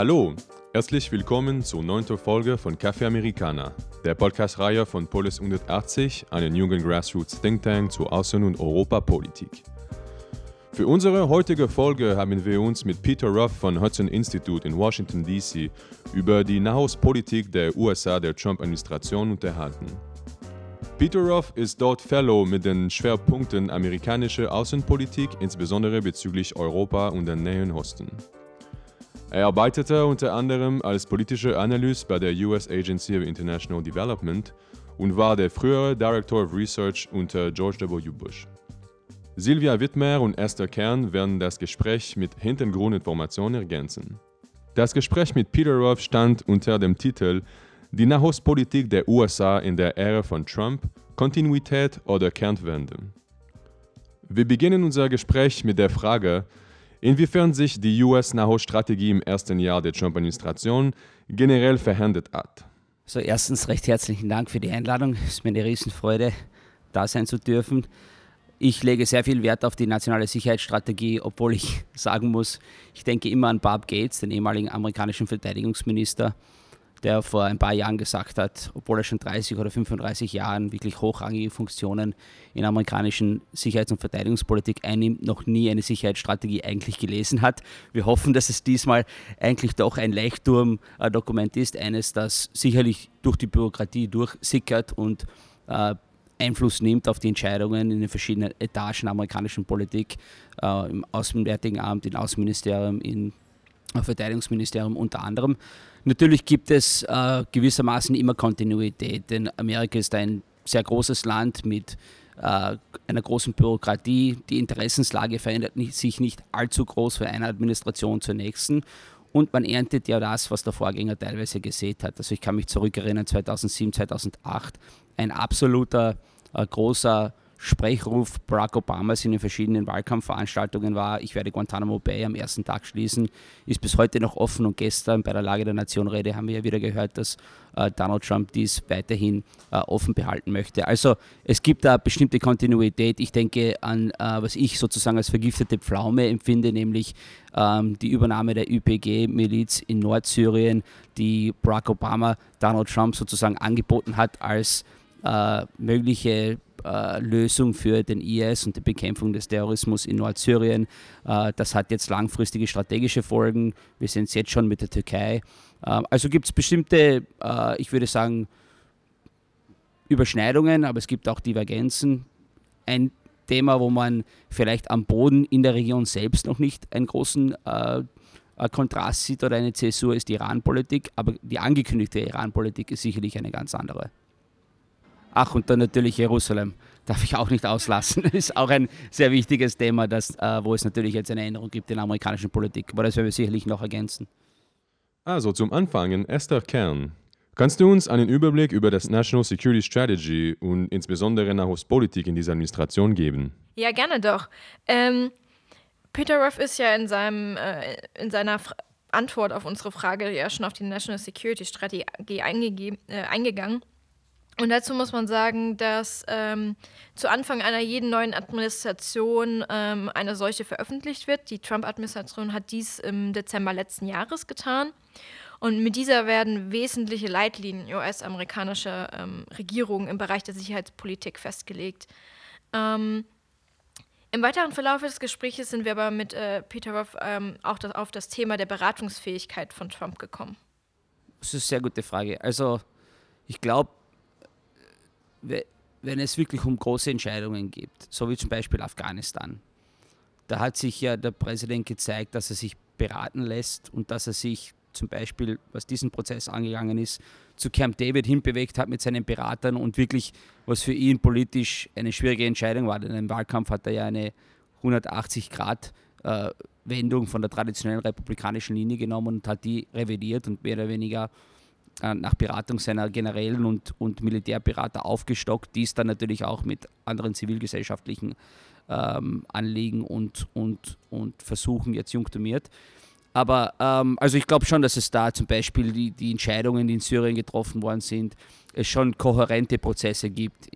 Hallo, herzlich willkommen zur neunten Folge von Café Americana, der Podcast-Reihe von Polis 180, einem jungen Grassroots Think Tank zur Außen- und Europapolitik. Für unsere heutige Folge haben wir uns mit Peter Ruff von Hudson Institute in Washington, D.C. über die Nahostpolitik der USA der Trump-Administration unterhalten. Peter Ruff ist dort Fellow mit den Schwerpunkten amerikanische Außenpolitik, insbesondere bezüglich Europa und der Nähen Osten. Er arbeitete unter anderem als politischer Analyst bei der US Agency of International Development und war der frühere Director of Research unter George W. Bush. Silvia Wittmer und Esther Kern werden das Gespräch mit Hintergrundinformationen ergänzen. Das Gespräch mit Peter Ruff stand unter dem Titel die Nahostpolitik der USA in der Ära von Trump, Kontinuität oder Kernwende. Wir beginnen unser Gespräch mit der Frage, inwiefern sich die US-Nahoststrategie im ersten Jahr der Trump-Administration generell verändert hat. So, erstens recht herzlichen Dank für die Einladung. Es ist mir eine Riesenfreude, da sein zu dürfen. Ich lege sehr viel Wert auf die nationale Sicherheitsstrategie, obwohl ich sagen muss, ich denke immer an Bob Gates, den ehemaligen amerikanischen Verteidigungsminister, der vor ein paar Jahren gesagt hat, obwohl er schon 30 oder 35 Jahren wirklich hochrangige Funktionen in amerikanischen Sicherheits- und Verteidigungspolitik einnimmt, noch nie eine Sicherheitsstrategie eigentlich gelesen hat. Wir hoffen, dass es diesmal eigentlich doch ein Leichtturm-Dokument ist, eines, das sicherlich durch die Bürokratie durchsickert und äh, Einfluss nimmt auf die Entscheidungen in den verschiedenen Etagen der amerikanischen Politik, äh, im Außenwärtigen Amt, im Außenministerium, im Verteidigungsministerium unter anderem. Natürlich gibt es äh, gewissermaßen immer Kontinuität, denn Amerika ist ein sehr großes Land mit äh, einer großen Bürokratie. Die Interessenslage verändert nicht, sich nicht allzu groß von einer Administration zur nächsten. Und man erntet ja das, was der Vorgänger teilweise gesehen hat. Also ich kann mich zurückerinnern, 2007, 2008, ein absoluter äh, großer Sprechruf Barack Obamas in den verschiedenen Wahlkampfveranstaltungen war, ich werde Guantanamo Bay am ersten Tag schließen, ist bis heute noch offen und gestern bei der Lage der Nation Rede haben wir ja wieder gehört, dass äh, Donald Trump dies weiterhin äh, offen behalten möchte. Also es gibt da bestimmte Kontinuität. Ich denke an, äh, was ich sozusagen als vergiftete Pflaume empfinde, nämlich ähm, die Übernahme der YPG-Miliz in Nordsyrien, die Barack Obama Donald Trump sozusagen angeboten hat als äh, mögliche äh, Lösung für den IS und die Bekämpfung des Terrorismus in Nordsyrien. Äh, das hat jetzt langfristige strategische Folgen. Wir sehen es jetzt schon mit der Türkei. Äh, also gibt es bestimmte, äh, ich würde sagen, Überschneidungen, aber es gibt auch Divergenzen. Ein Thema, wo man vielleicht am Boden in der Region selbst noch nicht einen großen äh, Kontrast sieht oder eine Zäsur, ist die Iran-Politik, aber die angekündigte Iran-Politik ist sicherlich eine ganz andere. Ach, und dann natürlich Jerusalem. Darf ich auch nicht auslassen. Das ist auch ein sehr wichtiges Thema, das, äh, wo es natürlich jetzt eine Änderung gibt in der amerikanischen Politik. Aber das werden wir sicherlich noch ergänzen. Also zum Anfangen, Esther Kern. Kannst du uns einen Überblick über das National Security Strategy und insbesondere Nahostpolitik in dieser Administration geben? Ja, gerne doch. Ähm, Peter Ruff ist ja in, seinem, äh, in seiner Fra Antwort auf unsere Frage ja schon auf die National Security Strategie äh, eingegangen. Und dazu muss man sagen, dass ähm, zu Anfang einer jeden neuen Administration ähm, eine solche veröffentlicht wird. Die Trump-Administration hat dies im Dezember letzten Jahres getan. Und mit dieser werden wesentliche Leitlinien US-amerikanischer ähm, Regierungen im Bereich der Sicherheitspolitik festgelegt. Ähm, Im weiteren Verlauf des Gesprächs sind wir aber mit äh, Peter Ruff ähm, auch das, auf das Thema der Beratungsfähigkeit von Trump gekommen. Das ist eine sehr gute Frage. Also ich glaube, wenn es wirklich um große Entscheidungen geht, so wie zum Beispiel Afghanistan, da hat sich ja der Präsident gezeigt, dass er sich beraten lässt und dass er sich zum Beispiel, was diesen Prozess angegangen ist, zu Camp David hinbewegt hat mit seinen Beratern und wirklich, was für ihn politisch eine schwierige Entscheidung war. Denn im Wahlkampf hat er ja eine 180-Grad-Wendung äh, von der traditionellen republikanischen Linie genommen und hat die revidiert und mehr oder weniger nach Beratung seiner generellen und, und Militärberater aufgestockt, dies dann natürlich auch mit anderen zivilgesellschaftlichen ähm, Anliegen und, und, und Versuchen jetzt junktumiert. Aber ähm, also ich glaube schon, dass es da zum Beispiel die, die Entscheidungen, die in Syrien getroffen worden sind, es schon kohärente Prozesse gibt.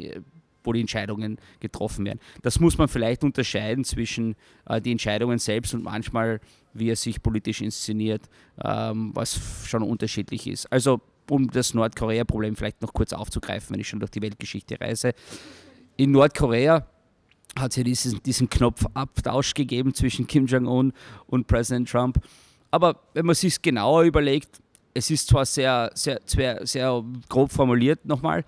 Wo die Entscheidungen getroffen werden. Das muss man vielleicht unterscheiden zwischen äh, die Entscheidungen selbst und manchmal, wie er sich politisch inszeniert, ähm, was schon unterschiedlich ist. Also um das Nordkorea-Problem vielleicht noch kurz aufzugreifen, wenn ich schon durch die Weltgeschichte reise. In Nordkorea hat es ja diesen, diesen Knopfabtausch gegeben zwischen Kim Jong-un und Präsident Trump. Aber wenn man sich genauer überlegt, es ist zwar sehr, sehr, sehr, sehr grob formuliert nochmal,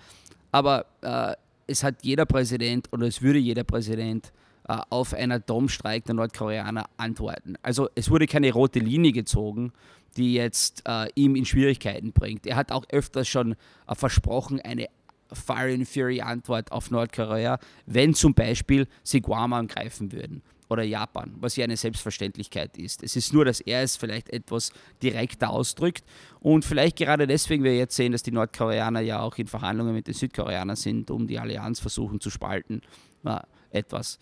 aber äh, es hat jeder Präsident oder es würde jeder Präsident äh, auf einen Atomstreik der Nordkoreaner antworten. Also es wurde keine rote Linie gezogen, die jetzt äh, ihm in Schwierigkeiten bringt. Er hat auch öfters schon äh, versprochen, eine Fire and Fury Antwort auf Nordkorea, wenn zum Beispiel sie Guam angreifen würden oder Japan, was ja eine Selbstverständlichkeit ist. Es ist nur, dass er es vielleicht etwas direkter ausdrückt und vielleicht gerade deswegen wir jetzt sehen, dass die Nordkoreaner ja auch in Verhandlungen mit den Südkoreanern sind, um die Allianz versuchen zu spalten, na, etwas.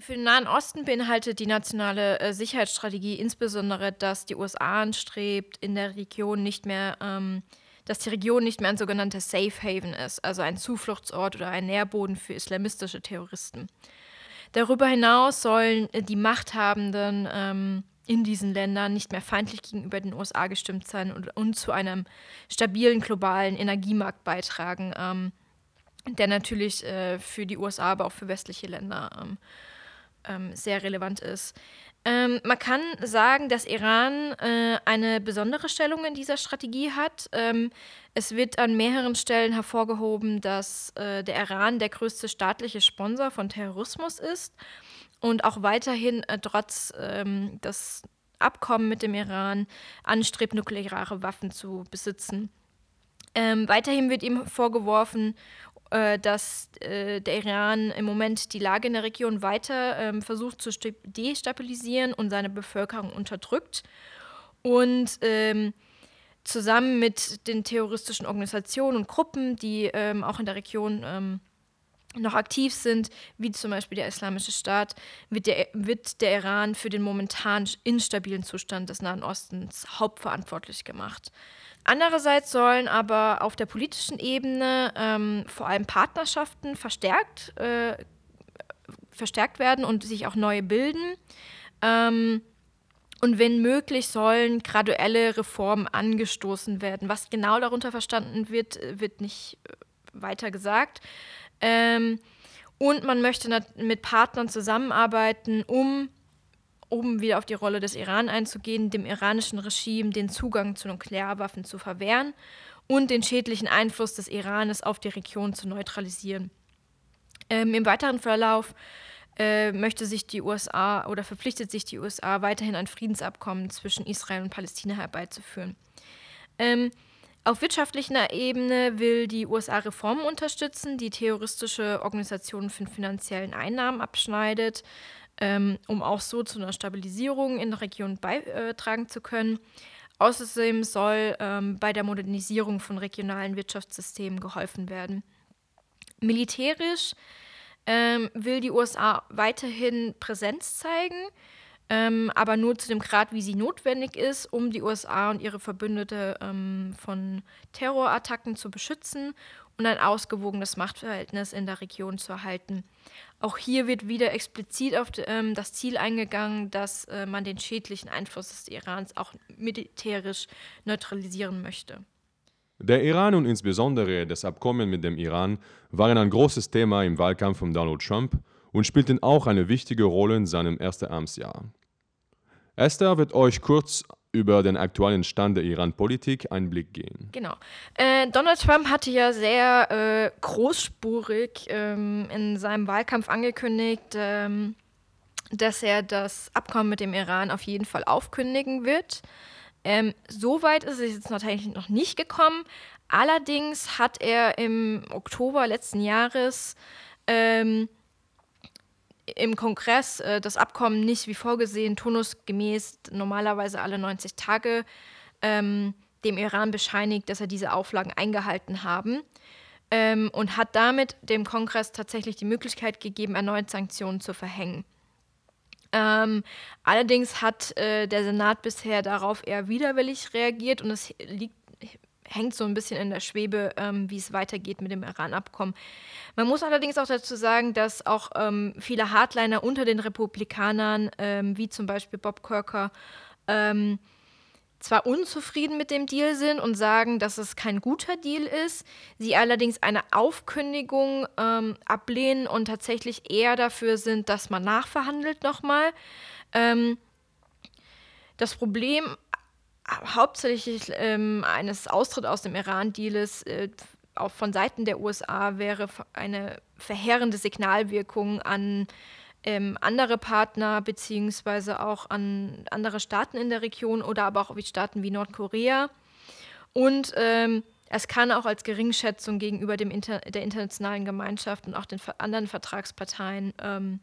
Für den Nahen Osten beinhaltet die nationale äh, Sicherheitsstrategie insbesondere, dass die USA anstrebt, in der Region nicht mehr, ähm, dass die Region nicht mehr ein sogenannter Safe Haven ist, also ein Zufluchtsort oder ein Nährboden für islamistische Terroristen. Darüber hinaus sollen äh, die Machthabenden ähm, in diesen Ländern nicht mehr feindlich gegenüber den USA gestimmt sein und, und zu einem stabilen globalen Energiemarkt beitragen, ähm, der natürlich äh, für die USA, aber auch für westliche Länder ähm, ähm, sehr relevant ist. Ähm, man kann sagen, dass Iran äh, eine besondere Stellung in dieser Strategie hat. Ähm, es wird an mehreren Stellen hervorgehoben, dass äh, der Iran der größte staatliche Sponsor von Terrorismus ist und auch weiterhin äh, trotz ähm, des Abkommen mit dem Iran anstrebt, nukleare Waffen zu besitzen. Ähm, weiterhin wird ihm vorgeworfen, dass äh, der Iran im Moment die Lage in der Region weiter ähm, versucht zu destabilisieren und seine Bevölkerung unterdrückt. Und ähm, zusammen mit den terroristischen Organisationen und Gruppen, die ähm, auch in der Region ähm, noch aktiv sind, wie zum Beispiel der Islamische Staat, wird der, wird der Iran für den momentan instabilen Zustand des Nahen Ostens hauptverantwortlich gemacht. Andererseits sollen aber auf der politischen Ebene ähm, vor allem Partnerschaften verstärkt, äh, verstärkt werden und sich auch neue bilden. Ähm, und wenn möglich, sollen graduelle Reformen angestoßen werden. Was genau darunter verstanden wird, wird nicht äh, weiter gesagt. Ähm, und man möchte mit Partnern zusammenarbeiten, um um wieder auf die Rolle des Iran einzugehen, dem iranischen Regime den Zugang zu Nuklearwaffen zu verwehren und den schädlichen Einfluss des Iranes auf die Region zu neutralisieren. Ähm, Im weiteren Verlauf äh, möchte sich die USA oder verpflichtet sich die USA weiterhin ein Friedensabkommen zwischen Israel und Palästina herbeizuführen. Ähm, auf wirtschaftlicher Ebene will die USA Reformen unterstützen, die terroristische Organisationen von finanziellen Einnahmen abschneidet ähm, um auch so zu einer Stabilisierung in der Region beitragen zu können. Außerdem soll ähm, bei der Modernisierung von regionalen Wirtschaftssystemen geholfen werden. Militärisch ähm, will die USA weiterhin Präsenz zeigen, ähm, aber nur zu dem Grad, wie sie notwendig ist, um die USA und ihre Verbündete ähm, von Terrorattacken zu beschützen und ein ausgewogenes Machtverhältnis in der Region zu erhalten. Auch hier wird wieder explizit auf ähm, das Ziel eingegangen, dass äh, man den schädlichen Einfluss des Irans auch militärisch neutralisieren möchte. Der Iran und insbesondere das Abkommen mit dem Iran waren ein großes Thema im Wahlkampf von Donald Trump und spielten auch eine wichtige Rolle in seinem ersten Amtsjahr. Esther wird euch kurz über den aktuellen Stand der Iran-Politik Einblick geben. Genau. Äh, Donald Trump hatte ja sehr äh, großspurig ähm, in seinem Wahlkampf angekündigt, ähm, dass er das Abkommen mit dem Iran auf jeden Fall aufkündigen wird. Ähm, so weit ist es jetzt natürlich noch nicht gekommen. Allerdings hat er im Oktober letzten Jahres ähm, im Kongress äh, das Abkommen nicht wie vorgesehen, turnusgemäß normalerweise alle 90 Tage ähm, dem Iran bescheinigt, dass er diese Auflagen eingehalten haben ähm, und hat damit dem Kongress tatsächlich die Möglichkeit gegeben, erneut Sanktionen zu verhängen. Ähm, allerdings hat äh, der Senat bisher darauf eher widerwillig reagiert und es liegt, hängt so ein bisschen in der Schwebe, ähm, wie es weitergeht mit dem Iran-Abkommen. Man muss allerdings auch dazu sagen, dass auch ähm, viele Hardliner unter den Republikanern, ähm, wie zum Beispiel Bob Kirker, ähm, zwar unzufrieden mit dem Deal sind und sagen, dass es kein guter Deal ist, sie allerdings eine Aufkündigung ähm, ablehnen und tatsächlich eher dafür sind, dass man nachverhandelt nochmal. Ähm, das Problem hauptsächlich ähm, eines Austritts aus dem Iran-Deals äh, auch von Seiten der USA wäre eine verheerende Signalwirkung an ähm, andere Partner beziehungsweise auch an andere Staaten in der Region oder aber auch wie Staaten wie Nordkorea. Und ähm, es kann auch als Geringschätzung gegenüber dem Inter der internationalen Gemeinschaft und auch den anderen Vertragsparteien, ähm,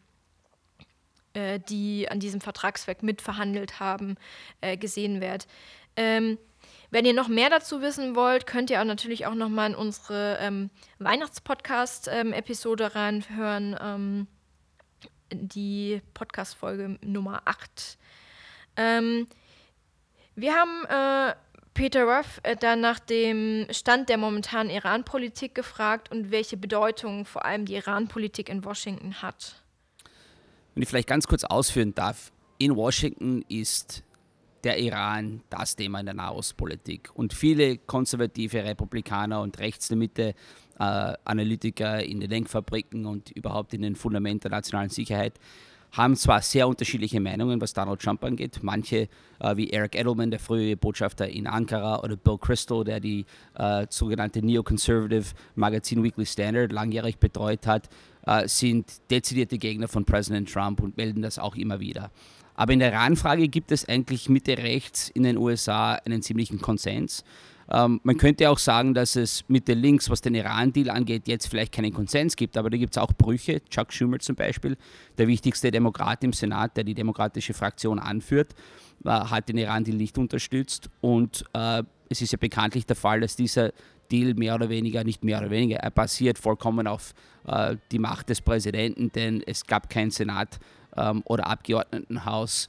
äh, die an diesem Vertragswerk mitverhandelt haben, äh, gesehen werden. Ähm, wenn ihr noch mehr dazu wissen wollt, könnt ihr auch natürlich auch noch mal in unsere ähm, Weihnachtspodcast-Episode ähm, reinhören. Ähm, die Podcast-Folge Nummer 8. Ähm, wir haben äh, Peter Ruff äh, dann nach dem Stand der momentanen Iran-Politik gefragt und welche Bedeutung vor allem die Iran-Politik in Washington hat. Wenn ich vielleicht ganz kurz ausführen darf, in Washington ist der Iran das Thema in der Nahostpolitik. Und viele konservative Republikaner und rechts der Mitte äh, Analytiker in den Denkfabriken und überhaupt in den Fundamenten der nationalen Sicherheit haben zwar sehr unterschiedliche Meinungen, was Donald Trump angeht. Manche, äh, wie Eric Edelman, der frühere Botschafter in Ankara, oder Bill Crystal, der die äh, sogenannte Neoconservative Magazin Weekly Standard langjährig betreut hat, äh, sind dezidierte Gegner von Präsident Trump und melden das auch immer wieder. Aber in der Iran-Frage gibt es eigentlich Mitte-Rechts in den USA einen ziemlichen Konsens. Ähm, man könnte auch sagen, dass es Mitte links, was den Iran-Deal angeht, jetzt vielleicht keinen Konsens gibt, aber da gibt es auch Brüche. Chuck Schumer zum Beispiel, der wichtigste Demokrat im Senat, der die demokratische Fraktion anführt, äh, hat den Iran-Deal nicht unterstützt. Und äh, es ist ja bekanntlich der Fall, dass dieser Deal mehr oder weniger, nicht mehr oder weniger, er basiert vollkommen auf äh, die Macht des Präsidenten, denn es gab keinen Senat ähm, oder Abgeordnetenhaus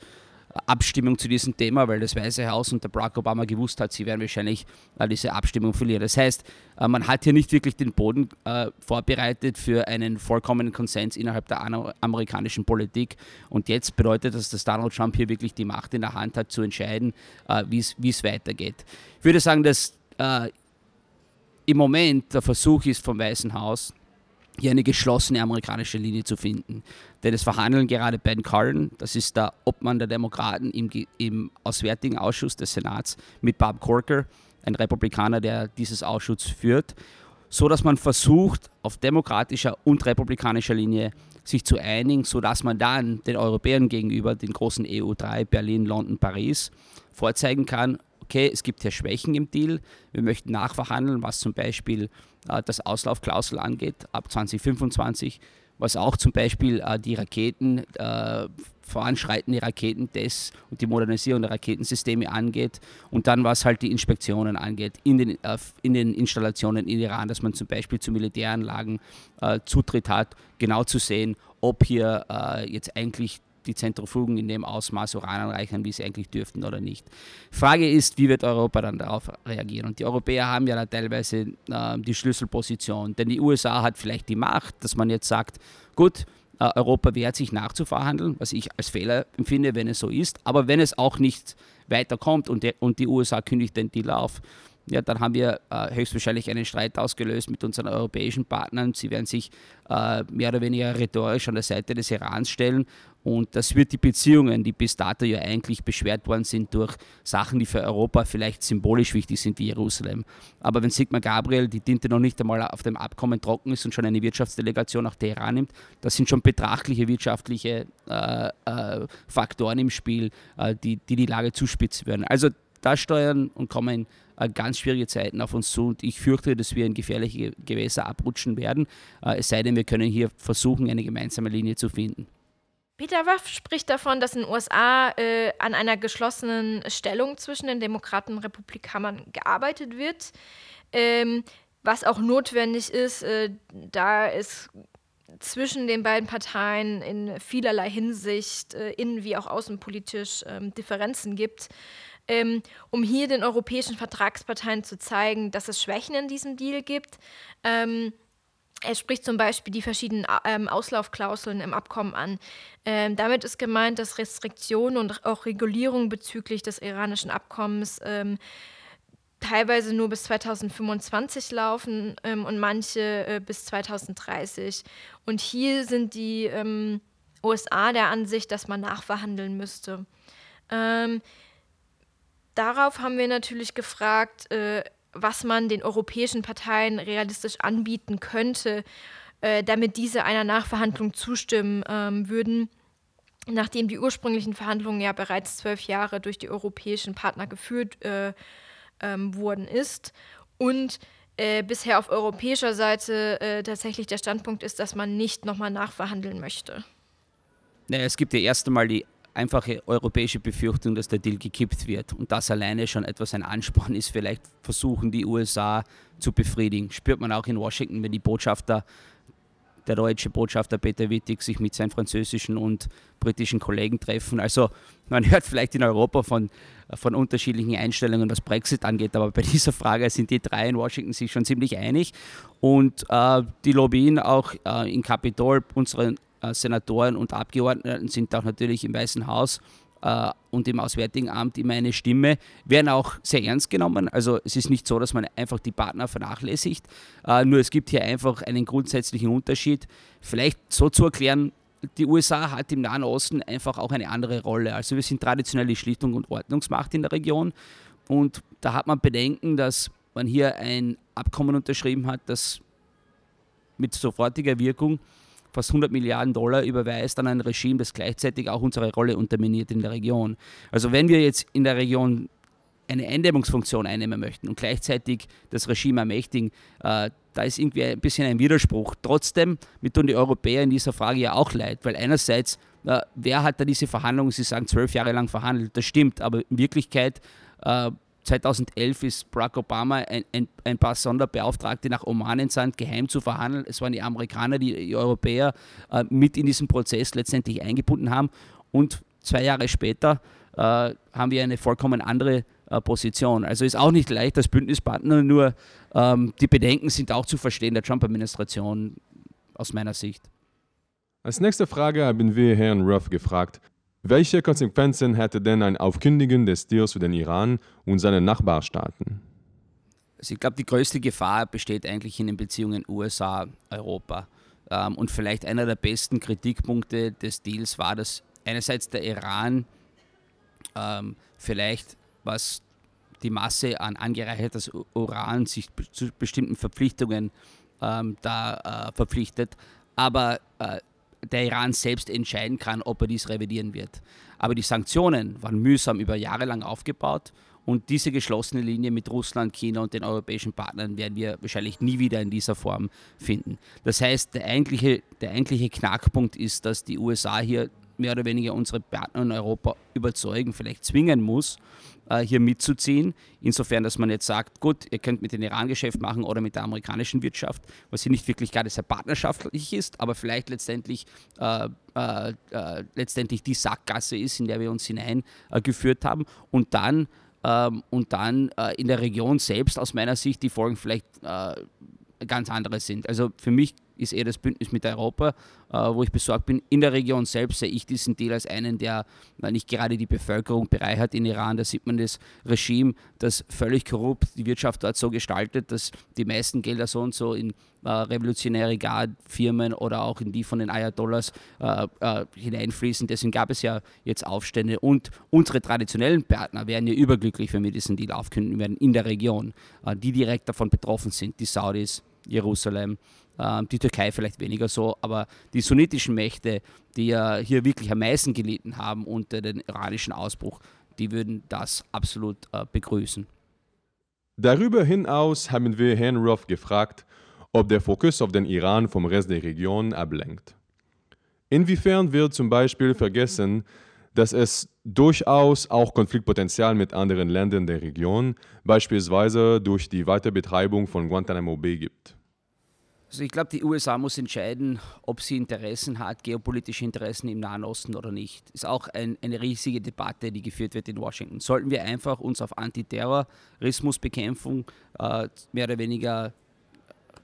Abstimmung zu diesem Thema, weil das Weiße Haus unter Barack Obama gewusst hat, sie werden wahrscheinlich äh, diese Abstimmung verlieren. Das heißt, äh, man hat hier nicht wirklich den Boden äh, vorbereitet für einen vollkommenen Konsens innerhalb der amerikanischen Politik. Und jetzt bedeutet das, dass Donald Trump hier wirklich die Macht in der Hand hat, zu entscheiden, wie es weitergeht. Ich würde sagen, dass im Moment der Versuch ist vom Weißen Haus, hier eine geschlossene amerikanische Linie zu finden. Denn es verhandeln gerade Ben Cullen, das ist der Obmann der Demokraten im, im Auswärtigen Ausschuss des Senats, mit Bob Corker, ein Republikaner, der dieses Ausschuss führt, so dass man versucht, auf demokratischer und republikanischer Linie sich zu einigen, sodass man dann den Europäern gegenüber, den großen EU3, Berlin, London, Paris, vorzeigen kann, okay, es gibt hier Schwächen im Deal, wir möchten nachverhandeln, was zum Beispiel äh, das Auslaufklausel angeht, ab 2025, was auch zum Beispiel äh, die Raketen, äh, voranschreitende Raketentests und die Modernisierung der Raketensysteme angeht und dann was halt die Inspektionen angeht in den, äh, in den Installationen in Iran, dass man zum Beispiel zu Militäranlagen äh, Zutritt hat, genau zu sehen, ob hier äh, jetzt eigentlich die Zentrifugen in dem Ausmaß Uran anreichern, wie sie eigentlich dürften oder nicht. Frage ist, wie wird Europa dann darauf reagieren? Und die Europäer haben ja teilweise äh, die Schlüsselposition, denn die USA hat vielleicht die Macht, dass man jetzt sagt, gut, äh, Europa wehrt sich nachzuverhandeln, was ich als Fehler empfinde, wenn es so ist. Aber wenn es auch nicht weiterkommt und, und die USA kündigt den Deal auf, ja, dann haben wir äh, höchstwahrscheinlich einen Streit ausgelöst mit unseren europäischen Partnern. Sie werden sich äh, mehr oder weniger rhetorisch an der Seite des Irans stellen. Und das wird die Beziehungen, die bis dato ja eigentlich beschwert worden sind durch Sachen, die für Europa vielleicht symbolisch wichtig sind, wie Jerusalem. Aber wenn Sigmar Gabriel die Tinte noch nicht einmal auf dem Abkommen trocken ist und schon eine Wirtschaftsdelegation nach Teheran nimmt, das sind schon betrachtliche wirtschaftliche äh, äh, Faktoren im Spiel, äh, die, die die Lage zuspitzen würden. Also da steuern und kommen ganz schwierige Zeiten auf uns zu und ich fürchte, dass wir in gefährliche Gewässer abrutschen werden, äh, es sei denn, wir können hier versuchen, eine gemeinsame Linie zu finden. Peter Waff spricht davon, dass in den USA äh, an einer geschlossenen Stellung zwischen den Demokraten und Republikanern gearbeitet wird, ähm, was auch notwendig ist, äh, da es zwischen den beiden Parteien in vielerlei Hinsicht, äh, innen- wie auch außenpolitisch, ähm, Differenzen gibt. Ähm, um hier den europäischen Vertragsparteien zu zeigen, dass es Schwächen in diesem Deal gibt. Ähm, er spricht zum Beispiel die verschiedenen ähm, Auslaufklauseln im Abkommen an. Ähm, damit ist gemeint, dass Restriktionen und auch Regulierungen bezüglich des iranischen Abkommens ähm, teilweise nur bis 2025 laufen ähm, und manche äh, bis 2030. Und hier sind die ähm, USA der Ansicht, dass man nachverhandeln müsste. Darauf haben wir natürlich gefragt, äh, was man den europäischen Parteien realistisch anbieten könnte, äh, damit diese einer Nachverhandlung zustimmen ähm, würden, nachdem die ursprünglichen Verhandlungen ja bereits zwölf Jahre durch die europäischen Partner geführt äh, ähm, worden ist und äh, bisher auf europäischer Seite äh, tatsächlich der Standpunkt ist, dass man nicht nochmal nachverhandeln möchte. Es gibt ja erst einmal die einfache europäische Befürchtung, dass der Deal gekippt wird. Und das alleine schon etwas ein Ansporn ist, vielleicht versuchen die USA zu befriedigen. Spürt man auch in Washington, wenn die Botschafter, der deutsche Botschafter Peter Wittig sich mit seinen französischen und britischen Kollegen treffen. Also man hört vielleicht in Europa von, von unterschiedlichen Einstellungen, was Brexit angeht, aber bei dieser Frage sind die drei in Washington sich schon ziemlich einig. Und äh, die Lobbyen auch äh, in Kapitol, unseren Senatoren und Abgeordneten sind auch natürlich im Weißen Haus äh, und im Auswärtigen Amt immer eine Stimme, werden auch sehr ernst genommen. Also es ist nicht so, dass man einfach die Partner vernachlässigt, äh, nur es gibt hier einfach einen grundsätzlichen Unterschied. Vielleicht so zu erklären, die USA hat im Nahen Osten einfach auch eine andere Rolle. Also wir sind traditionell die Schlichtung und Ordnungsmacht in der Region und da hat man Bedenken, dass man hier ein Abkommen unterschrieben hat, das mit sofortiger Wirkung fast 100 Milliarden Dollar überweist an ein Regime, das gleichzeitig auch unsere Rolle unterminiert in der Region. Also wenn wir jetzt in der Region eine Eindämmungsfunktion einnehmen möchten und gleichzeitig das Regime ermächtigen, äh, da ist irgendwie ein bisschen ein Widerspruch. Trotzdem, mir tun die Europäer in dieser Frage ja auch leid, weil einerseits, äh, wer hat da diese Verhandlungen, Sie sagen zwölf Jahre lang verhandelt, das stimmt, aber in Wirklichkeit äh, 2011 ist Barack Obama ein, ein, ein, paar Sonderbeauftragte nach Oman entsandt, geheim zu verhandeln. Es waren die Amerikaner, die, die Europäer äh, mit in diesen Prozess letztendlich eingebunden haben. Und zwei Jahre später äh, haben wir eine vollkommen andere äh, Position. Also ist auch nicht leicht als Bündnispartner, nur ähm, die Bedenken sind auch zu verstehen der Trump-Administration aus meiner Sicht. Als nächste Frage haben wir Herrn Ruff gefragt, welche Konsequenzen hätte denn ein Aufkündigen des Deals für den Iran und seine Nachbarstaaten? Also ich glaube, die größte Gefahr besteht eigentlich in den Beziehungen USA-Europa. Ähm, und vielleicht einer der besten Kritikpunkte des Deals war, dass einerseits der Iran ähm, vielleicht, was die Masse an angereichertes Uran sich zu bestimmten Verpflichtungen ähm, da äh, verpflichtet, aber äh, der Iran selbst entscheiden kann, ob er dies revidieren wird. Aber die Sanktionen waren mühsam über Jahre lang aufgebaut und diese geschlossene Linie mit Russland, China und den europäischen Partnern werden wir wahrscheinlich nie wieder in dieser Form finden. Das heißt, der eigentliche, der eigentliche Knackpunkt ist, dass die USA hier mehr oder weniger unsere Partner in Europa überzeugen, vielleicht zwingen muss, äh, hier mitzuziehen. Insofern, dass man jetzt sagt, gut, ihr könnt mit dem Iran Geschäft machen oder mit der amerikanischen Wirtschaft, was hier nicht wirklich gerade sehr partnerschaftlich ist, aber vielleicht letztendlich, äh, äh, äh letztendlich die Sackgasse ist, in der wir uns hineingeführt haben. Und dann, ähm, und dann äh, in der Region selbst aus meiner Sicht die Folgen vielleicht ganz andere sind. Also für mich ist eher das Bündnis mit Europa, äh, wo ich besorgt bin. In der Region selbst sehe ich diesen Deal als einen, der äh, nicht gerade die Bevölkerung bereichert in Iran. Da sieht man das Regime, das völlig korrupt die Wirtschaft dort so gestaltet, dass die meisten Gelder so und so in äh, revolutionäre Guard-Firmen oder auch in die von den Ayatollahs hineinfließen. Deswegen gab es ja jetzt Aufstände und unsere traditionellen Partner wären ja überglücklich, wenn wir diesen Deal aufkündigen werden in der Region, die direkt davon betroffen sind, die Saudis, Jerusalem, die Türkei vielleicht weniger so, aber die sunnitischen Mächte, die ja hier wirklich am meisten gelitten haben unter dem iranischen Ausbruch, die würden das absolut äh, begrüßen. Darüber hinaus haben wir Herrn Ruff gefragt, ob der Fokus auf den Iran vom Rest der Region ablenkt. Inwiefern wird zum Beispiel vergessen, dass es durchaus auch Konfliktpotenzial mit anderen Ländern der Region, beispielsweise durch die Weiterbetreibung von Guantanamo Bay gibt? Also ich glaube, die USA muss entscheiden, ob sie Interessen hat, geopolitische Interessen im Nahen Osten oder nicht. Ist auch ein, eine riesige Debatte, die geführt wird in Washington. Sollten wir einfach uns auf Antiterrorismusbekämpfung äh, mehr oder weniger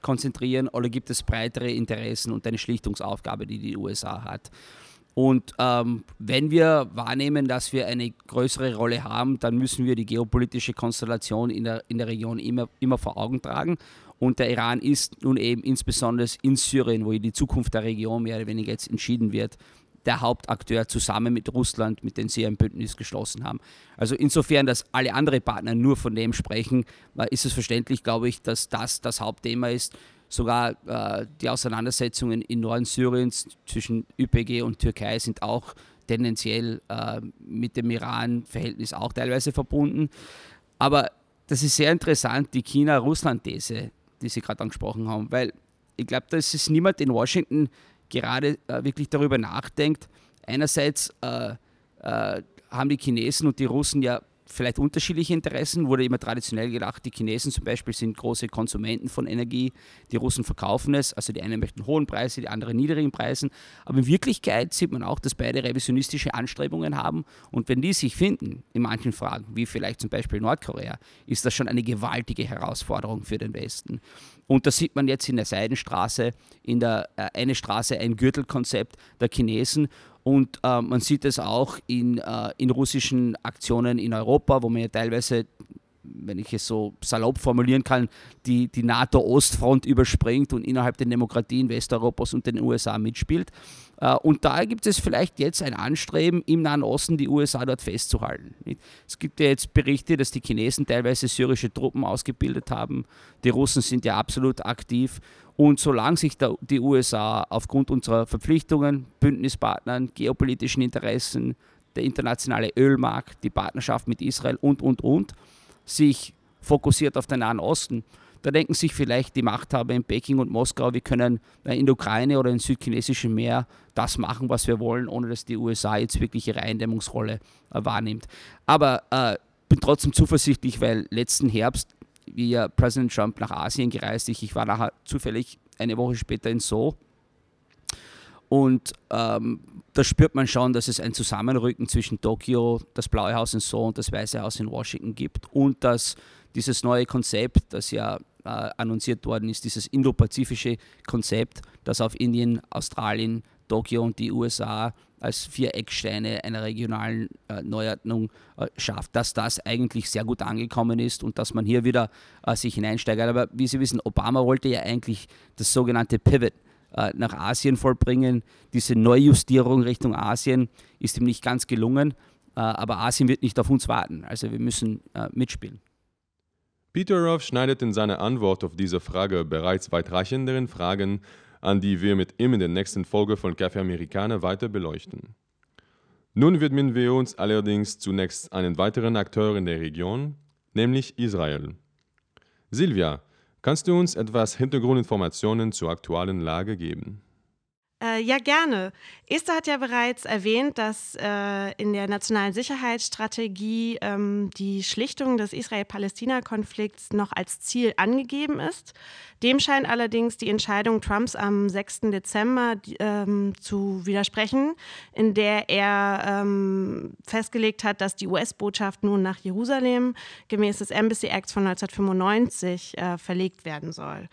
konzentrieren oder gibt es breitere Interessen und eine Schlichtungsaufgabe, die die USA hat? Und ähm, wenn wir wahrnehmen, dass wir eine größere Rolle haben, dann müssen wir die geopolitische Konstellation in der, in der Region immer, immer vor Augen tragen. Und der Iran ist nun eben insbesondere in Syrien, wo die Zukunft der Region mehr oder weniger jetzt entschieden wird, der Hauptakteur zusammen mit Russland, mit dem sie ein Bündnis geschlossen haben. Also insofern, dass alle anderen Partner nur von dem sprechen, äh, ist es verständlich, glaube ich, dass das das Hauptthema ist. Sogar äh, die Auseinandersetzungen in Norden Syriens zwischen YPG und Türkei sind auch tendenziell äh, mit dem Iran-Verhältnis auch teilweise verbunden. Aber das ist sehr interessant, die China-Russland-These, die Sie gerade angesprochen haben, weil ich glaube, da ist niemand in Washington, gerade äh, wirklich darüber nachdenkt. Einerseits äh, äh, haben die Chinesen und die Russen ja vielleicht unterschiedliche Interessen. Wurde immer traditionell gedacht, die Chinesen zum Beispiel sind große Konsumenten von Energie, die Russen verkaufen es. Also die einen möchten hohen Preise, die anderen niedrigen Preisen. Aber in Wirklichkeit sieht man auch, dass beide revisionistische Anstrebungen haben. Und wenn die sich finden in manchen Fragen, wie vielleicht zum Beispiel Nordkorea, ist das schon eine gewaltige Herausforderung für den Westen. Und das sieht man jetzt in der Seidenstraße, in der äh, eine Straße, ein Gürtelkonzept der Chinesen. Und äh, man sieht es auch in, äh, in russischen Aktionen in Europa, wo man ja teilweise, wenn ich es so salopp formulieren kann, die, die NATO-Ostfront überspringt und innerhalb der Demokratien Westeuropas und den USA mitspielt. Äh, und da gibt es vielleicht jetzt ein Anstreben, im Nahen Osten die USA dort festzuhalten. Es gibt ja jetzt Berichte, dass die Chinesen teilweise syrische Truppen ausgebildet haben. Die Russen sind ja absolut aktiv. Und solange sich der, die USA aufgrund unserer Verpflichtungen, Bündnispartnern, geopolitischen Interessen, der internationale Ölmarkt, die Partnerschaft mit Israel und, und, und, sich fokussiert auf den Nahen Osten, da denken sich vielleicht die Machthaber in Peking und Moskau, wir können in der Ukraine oder im südchinesischen Meer das machen, was wir wollen, ohne dass die USA jetzt wirklich ihre Eindämmungsrolle äh, wahrnimmt. Aber äh, bin trotzdem zuversichtlich, weil letzten Herbst wie ja Präsident Trump nach Asien gereist ist. Ich war nachher zufällig eine Woche später in Seoul. Und ähm, da spürt man schon, dass es ein Zusammenrücken zwischen Tokio, das Blaue Haus in Seoul und das Weiße Haus in Washington gibt. Und dass dieses neue Konzept, das ja äh, annonciert worden ist, dieses indopazifische Konzept, das auf Indien, Australien, Tokio und die USA als vier Ecksteine einer regionalen äh, Neuordnung äh, schafft, dass das eigentlich sehr gut angekommen ist und dass man hier wieder äh, sich hineinsteigert. Aber wie Sie wissen, Obama wollte ja eigentlich das sogenannte Pivot äh, nach Asien vollbringen. Diese Neujustierung Richtung Asien ist ihm nicht ganz gelungen, äh, aber Asien wird nicht auf uns warten. Also wir müssen äh, mitspielen. Peter Ruff schneidet in seiner Antwort auf diese Frage bereits weitreichenderen Fragen an die wir mit ihm in der nächsten Folge von Café Americana weiter beleuchten. Nun widmen wir uns allerdings zunächst einen weiteren Akteur in der Region, nämlich Israel. Silvia, kannst du uns etwas Hintergrundinformationen zur aktuellen Lage geben? Äh, ja, gerne. Esther hat ja bereits erwähnt, dass äh, in der nationalen Sicherheitsstrategie ähm, die Schlichtung des Israel-Palästina-Konflikts noch als Ziel angegeben ist. Dem scheint allerdings die Entscheidung Trumps am 6. Dezember ähm, zu widersprechen, in der er ähm, festgelegt hat, dass die US-Botschaft nun nach Jerusalem gemäß des Embassy Acts von 1995 äh, verlegt werden soll.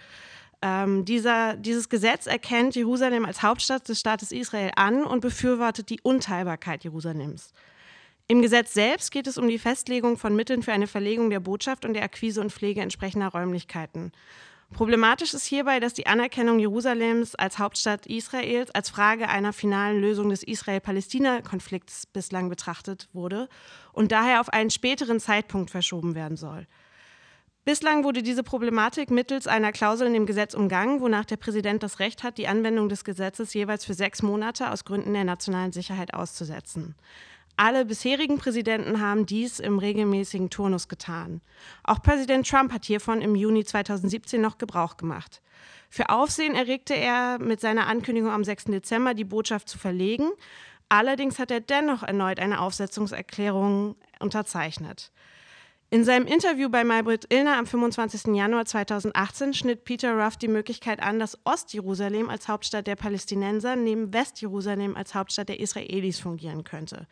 Ähm, dieser, dieses Gesetz erkennt Jerusalem als Hauptstadt des Staates Israel an und befürwortet die Unteilbarkeit Jerusalems. Im Gesetz selbst geht es um die Festlegung von Mitteln für eine Verlegung der Botschaft und der Akquise und Pflege entsprechender Räumlichkeiten. Problematisch ist hierbei, dass die Anerkennung Jerusalems als Hauptstadt Israels als Frage einer finalen Lösung des Israel-Palästina-Konflikts bislang betrachtet wurde und daher auf einen späteren Zeitpunkt verschoben werden soll. Bislang wurde diese Problematik mittels einer Klausel in dem Gesetz umgangen, wonach der Präsident das Recht hat, die Anwendung des Gesetzes jeweils für sechs Monate aus Gründen der nationalen Sicherheit auszusetzen. Alle bisherigen Präsidenten haben dies im regelmäßigen Turnus getan. Auch Präsident Trump hat hiervon im Juni 2017 noch Gebrauch gemacht. Für Aufsehen erregte er mit seiner Ankündigung am 6. Dezember, die Botschaft zu verlegen. Allerdings hat er dennoch erneut eine Aufsetzungserklärung unterzeichnet. In seinem Interview bei Maybrit Illner am 25. Januar 2018 schnitt Peter Ruff die Möglichkeit an, dass Ostjerusalem als Hauptstadt der Palästinenser neben Westjerusalem als Hauptstadt der Israelis fungieren könnte.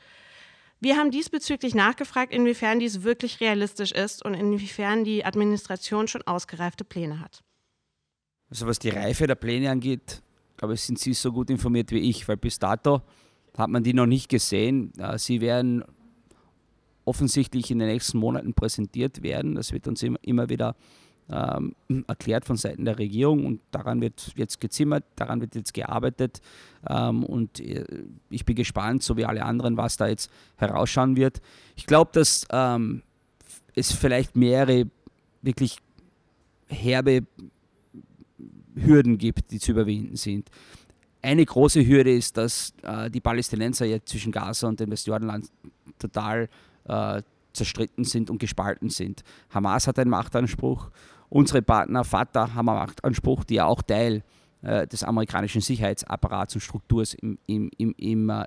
Wir haben diesbezüglich nachgefragt, inwiefern dies wirklich realistisch ist und inwiefern die Administration schon ausgereifte Pläne hat. Also was die Reife der Pläne angeht, glaube ich, sind Sie so gut informiert wie ich, weil bis dato hat man die noch nicht gesehen. Sie werden offensichtlich in den nächsten Monaten präsentiert werden. Das wird uns immer wieder ähm, erklärt von Seiten der Regierung und daran wird jetzt gezimmert, daran wird jetzt gearbeitet ähm, und äh, ich bin gespannt, so wie alle anderen, was da jetzt herausschauen wird. Ich glaube, dass ähm, es vielleicht mehrere wirklich herbe Hürden gibt, die zu überwinden sind. Eine große Hürde ist, dass äh, die Palästinenser jetzt zwischen Gaza und dem Westjordanland total äh, zerstritten sind und gespalten sind. Hamas hat einen Machtanspruch, unsere Partner Fatah haben einen Machtanspruch, die ja auch Teil äh, des amerikanischen Sicherheitsapparats und Strukturs im, im, im, im, äh,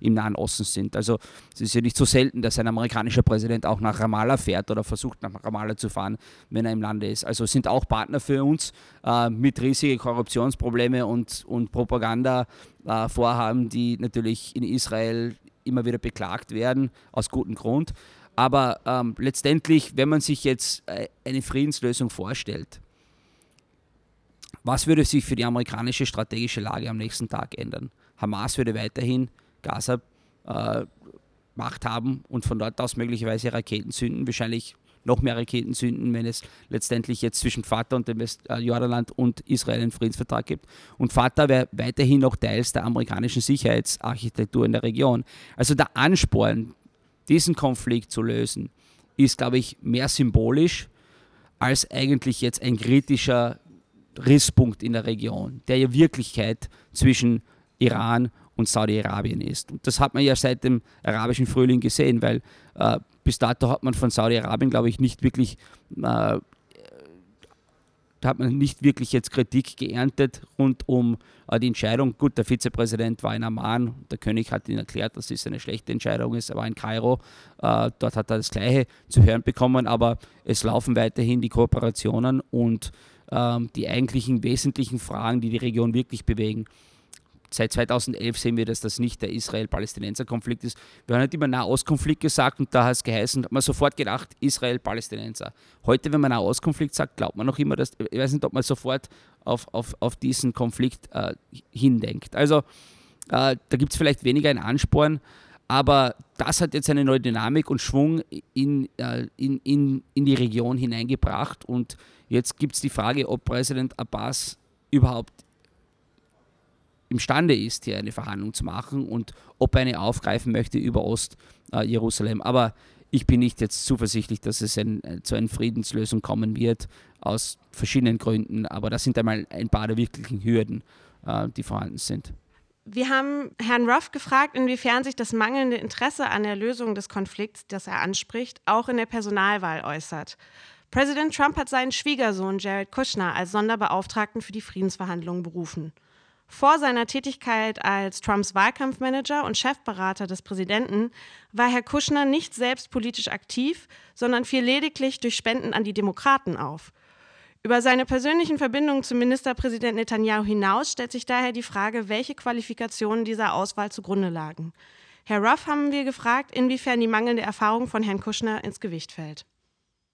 im Nahen Osten sind. Also es ist ja nicht so selten, dass ein amerikanischer Präsident auch nach Ramallah fährt oder versucht nach Ramallah zu fahren, wenn er im Lande ist. Also sind auch Partner für uns äh, mit riesigen Korruptionsprobleme und, und Propaganda-Vorhaben, die natürlich in Israel immer wieder beklagt werden, aus gutem Grund. Aber ähm, letztendlich, wenn man sich jetzt äh, eine Friedenslösung vorstellt, was würde sich für die amerikanische strategische Lage am nächsten Tag ändern? Hamas würde weiterhin Gaza äh, Macht haben und von dort aus möglicherweise Raketen zünden, wahrscheinlich noch mehr Raketen zünden, wenn es letztendlich jetzt zwischen Vater und dem Westjordanland äh, und Israel einen Friedensvertrag gibt. Und Vater wäre weiterhin noch Teils der amerikanischen Sicherheitsarchitektur in der Region. Also der Ansporn, diesen Konflikt zu lösen, ist, glaube ich, mehr symbolisch als eigentlich jetzt ein kritischer Risspunkt in der Region, der ja Wirklichkeit zwischen Iran und Saudi-Arabien ist. Und das hat man ja seit dem arabischen Frühling gesehen, weil äh, bis dato hat man von Saudi-Arabien, glaube ich, nicht wirklich äh, hat man nicht wirklich jetzt Kritik geerntet rund um äh, die Entscheidung. Gut, der Vizepräsident war in Amman, der König hat ihn erklärt, dass es eine schlechte Entscheidung ist, er war in Kairo, äh, dort hat er das Gleiche zu hören bekommen, aber es laufen weiterhin die Kooperationen und ähm, die eigentlichen wesentlichen Fragen, die die Region wirklich bewegen, seit 2011 sehen wir, dass das nicht der Israel-Palästinenser-Konflikt ist. Wir haben nicht immer Nahostkonflikt gesagt und da hat es geheißen, hat man sofort gedacht, Israel-Palästinenser. Heute, wenn man Nahostkonflikt sagt, glaubt man noch immer, dass, ich weiß nicht, ob man sofort auf, auf, auf diesen Konflikt äh, hindenkt. Also äh, da gibt es vielleicht weniger einen Ansporn, aber das hat jetzt eine neue Dynamik und Schwung in, äh, in, in, in die Region hineingebracht und jetzt gibt es die Frage, ob Präsident Abbas überhaupt imstande ist, hier eine Verhandlung zu machen und ob er eine aufgreifen möchte über Ost-Jerusalem. Aber ich bin nicht jetzt zuversichtlich, dass es ein, äh, zu einer Friedenslösung kommen wird, aus verschiedenen Gründen. Aber das sind einmal ein paar der wirklichen Hürden, äh, die vorhanden sind. Wir haben Herrn Ruff gefragt, inwiefern sich das mangelnde Interesse an der Lösung des Konflikts, das er anspricht, auch in der Personalwahl äußert. Präsident Trump hat seinen Schwiegersohn Jared Kushner als Sonderbeauftragten für die Friedensverhandlungen berufen. Vor seiner Tätigkeit als Trumps Wahlkampfmanager und Chefberater des Präsidenten war Herr Kushner nicht selbst politisch aktiv, sondern fiel lediglich durch Spenden an die Demokraten auf. Über seine persönlichen Verbindungen zum Ministerpräsident Netanyahu hinaus stellt sich daher die Frage, welche Qualifikationen dieser Auswahl zugrunde lagen. Herr Ruff haben wir gefragt, inwiefern die mangelnde Erfahrung von Herrn Kushner ins Gewicht fällt.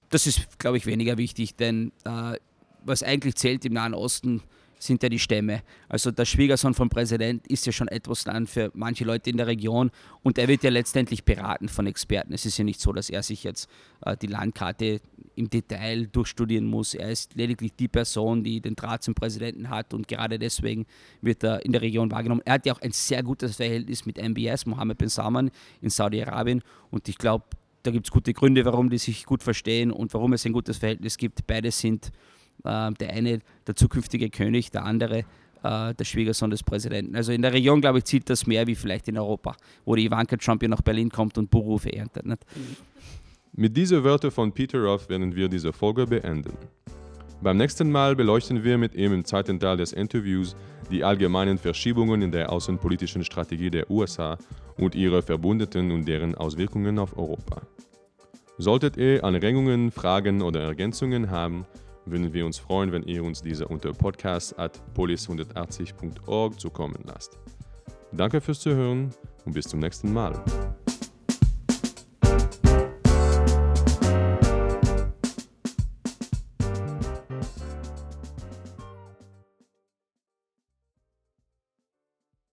Das ist, glaube ich, weniger wichtig, denn äh, was eigentlich zählt im Nahen Osten, sind ja die Stämme. Also der Schwiegersohn vom Präsident ist ja schon etwas Land für manche Leute in der Region und er wird ja letztendlich beraten von Experten. Es ist ja nicht so, dass er sich jetzt äh, die Landkarte im Detail durchstudieren muss. Er ist lediglich die Person, die den Draht zum Präsidenten hat und gerade deswegen wird er in der Region wahrgenommen. Er hat ja auch ein sehr gutes Verhältnis mit MBS, Mohammed bin Salman in Saudi-Arabien und ich glaube, da gibt es gute Gründe, warum die sich gut verstehen und warum es ein gutes Verhältnis gibt. Beide sind äh, der eine der zukünftige König, der andere äh, der Schwiegersohn des Präsidenten. Also in der Region, glaube ich, zieht das mehr wie vielleicht in Europa, wo die Ivanka Trump hier nach Berlin kommt und Berufe erntet. Nicht? Mit diesen Wörtern von Peter Ruff werden wir diese Folge beenden. Beim nächsten Mal beleuchten wir mit ihm im zweiten Teil des Interviews die allgemeinen Verschiebungen in der außenpolitischen Strategie der USA und ihre Verbündeten und deren Auswirkungen auf Europa. Solltet ihr Anregungen, Fragen oder Ergänzungen haben, würden wir uns freuen, wenn ihr uns diese unter podcast.polis180.org zukommen lasst. Danke fürs Zuhören und bis zum nächsten Mal.